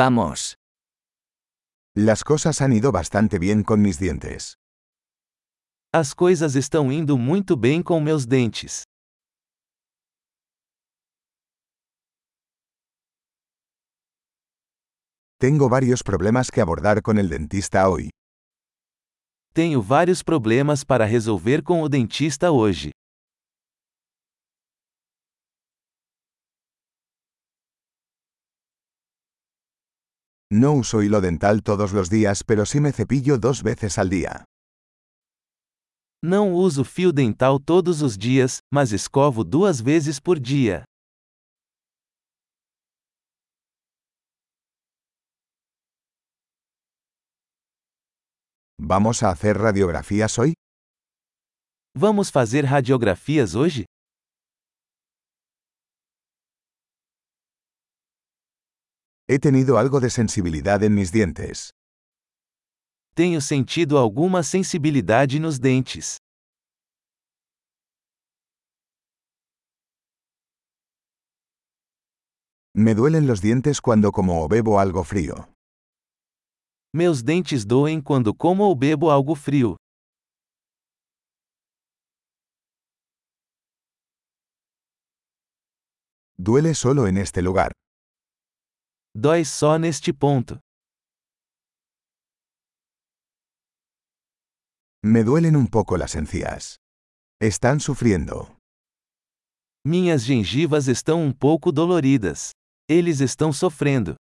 Vamos. Las cosas han ido bastante bien con mis dientes. As coisas estão indo muito bem com meus dentes. Tengo varios problemas que abordar con el dentista hoy. Tenho vários problemas para resolver com o dentista hoje. No uso hilo dental todos los días, pero sí me cepillo dos veces al día. Não uso fio dental todos os dias, mas escovo duas vezes por dia. ¿Vamos a hacer radiografías hoy? Vamos fazer radiografias hoje? He tenido algo de sensibilidad en mis dientes. Tenho sentido alguma sensibilidade nos dentes. Me duelen los dientes cuando como o bebo algo frío. Meus dentes doem quando como ou bebo algo frio. Duele solo en este lugar. Dói só neste ponto. Me duelen un poco las encías. Están sufriendo. Minhas gengivas estão um pouco doloridas. Eles estão sofrendo.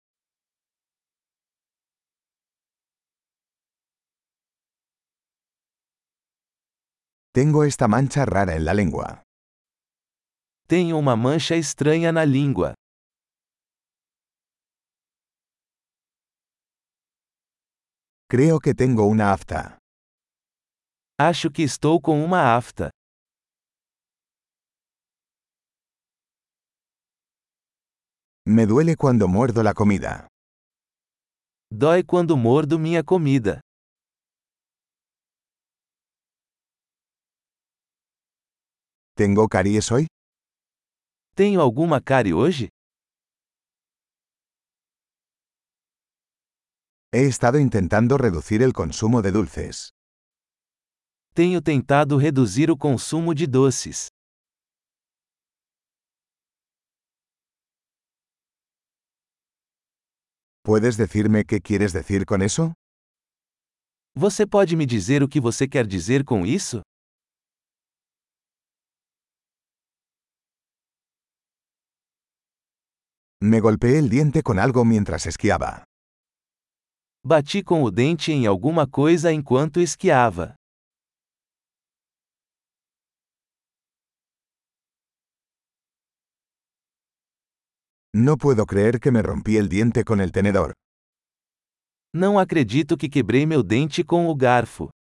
Tengo esta mancha rara en la lengua. Tenho uma mancha estranha na língua. Creo que tengo una afta. Acho que estou com uma afta. Me duele cuando muerdo la comida. Dói quando mordo minha comida. ¿Tengo caries hoy? Tenho alguma cárie hoje? He estado intentando reducir el consumo de dulces. Tenho tentado reduzir o consumo de doces. ¿Puedes decirme qué quieres decir con eso? Você pode me dizer o que você quer dizer com isso? Me golpeé el diente con algo mientras esquiaba. Bati com o dente em alguma coisa enquanto esquiava. No puedo creer que me rompí el diente con el tenedor. Não acredito que quebrei meu dente com o garfo.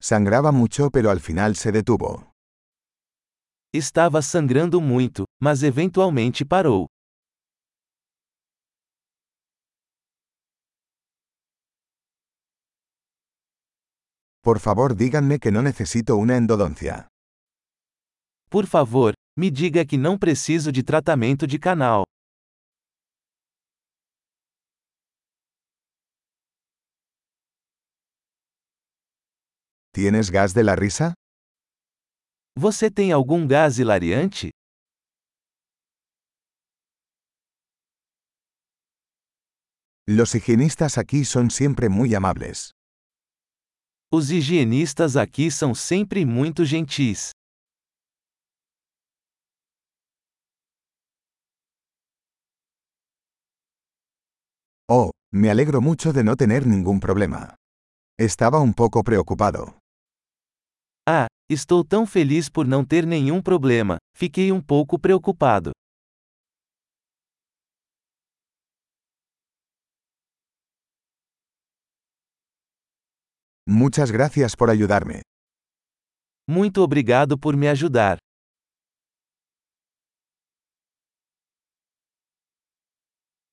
Sangraba mucho pero al final se detuvo. Estava sangrando muito, mas eventualmente parou. Por favor díganme que no necesito una endodoncia. Por favor, me diga que não preciso de tratamento de canal. ¿Tienes gas de la risa? Você tem algum gás hilariante? Los higienistas aquí son siempre muy amables. Os higienistas aqui são sempre muito gentis. Oh, me alegro mucho de no tener ningún problema. Estaba un poco preocupado. Ah, estou tão feliz por não ter nenhum problema, fiquei um pouco preocupado. Muchas gracias por ayudarme. Muito obrigado por me ajudar.